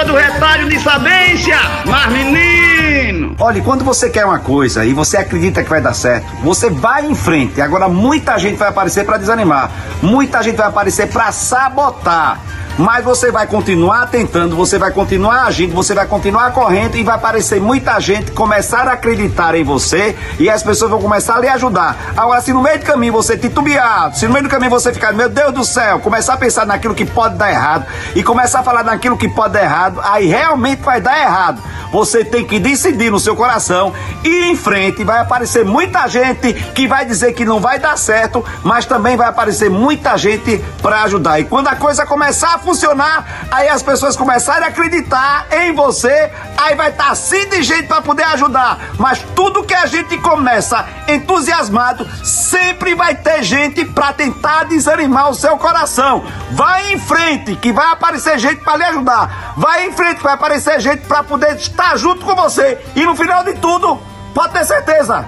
do retalho de sabência. Mas menino! Olha, quando você quer uma coisa e você acredita que vai dar certo, você vai em frente. Agora muita gente vai aparecer para desanimar. Muita gente vai aparecer para sabotar. Mas você vai continuar tentando, você vai continuar agindo, você vai continuar correndo e vai aparecer muita gente começar a acreditar em você e as pessoas vão começar a lhe ajudar. Agora, se no meio do caminho você titubear, se no meio do caminho você ficar, meu Deus do céu, começar a pensar naquilo que pode dar errado e começar a falar naquilo que pode dar errado, aí realmente vai dar errado. Você tem que decidir no seu coração e em frente. Vai aparecer muita gente que vai dizer que não vai dar certo, mas também vai aparecer muita gente para ajudar. E quando a coisa começar a funcionar, aí as pessoas começarem a acreditar em você, aí vai estar tá assim de gente para poder ajudar. Mas tudo que a gente começa entusiasmado, sempre vai ter gente para tentar desanimar o seu coração. Vai em frente, que vai aparecer gente para lhe ajudar. Vai em frente, que vai aparecer gente para poder estar estar junto com você. E no final de tudo, pode ter certeza,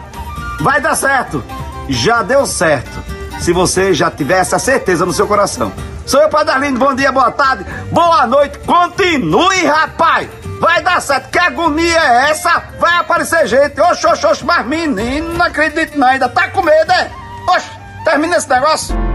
vai dar certo. Já deu certo. Se você já tiver essa certeza no seu coração. Sou eu, Padre Arlindo. Bom dia, boa tarde, boa noite. Continue, rapaz. Vai dar certo. Que agonia é essa? Vai aparecer gente. Oxe, oxe, oxe, mas menino, não acredito não. Ainda tá com medo, é? Oxe, termina esse negócio.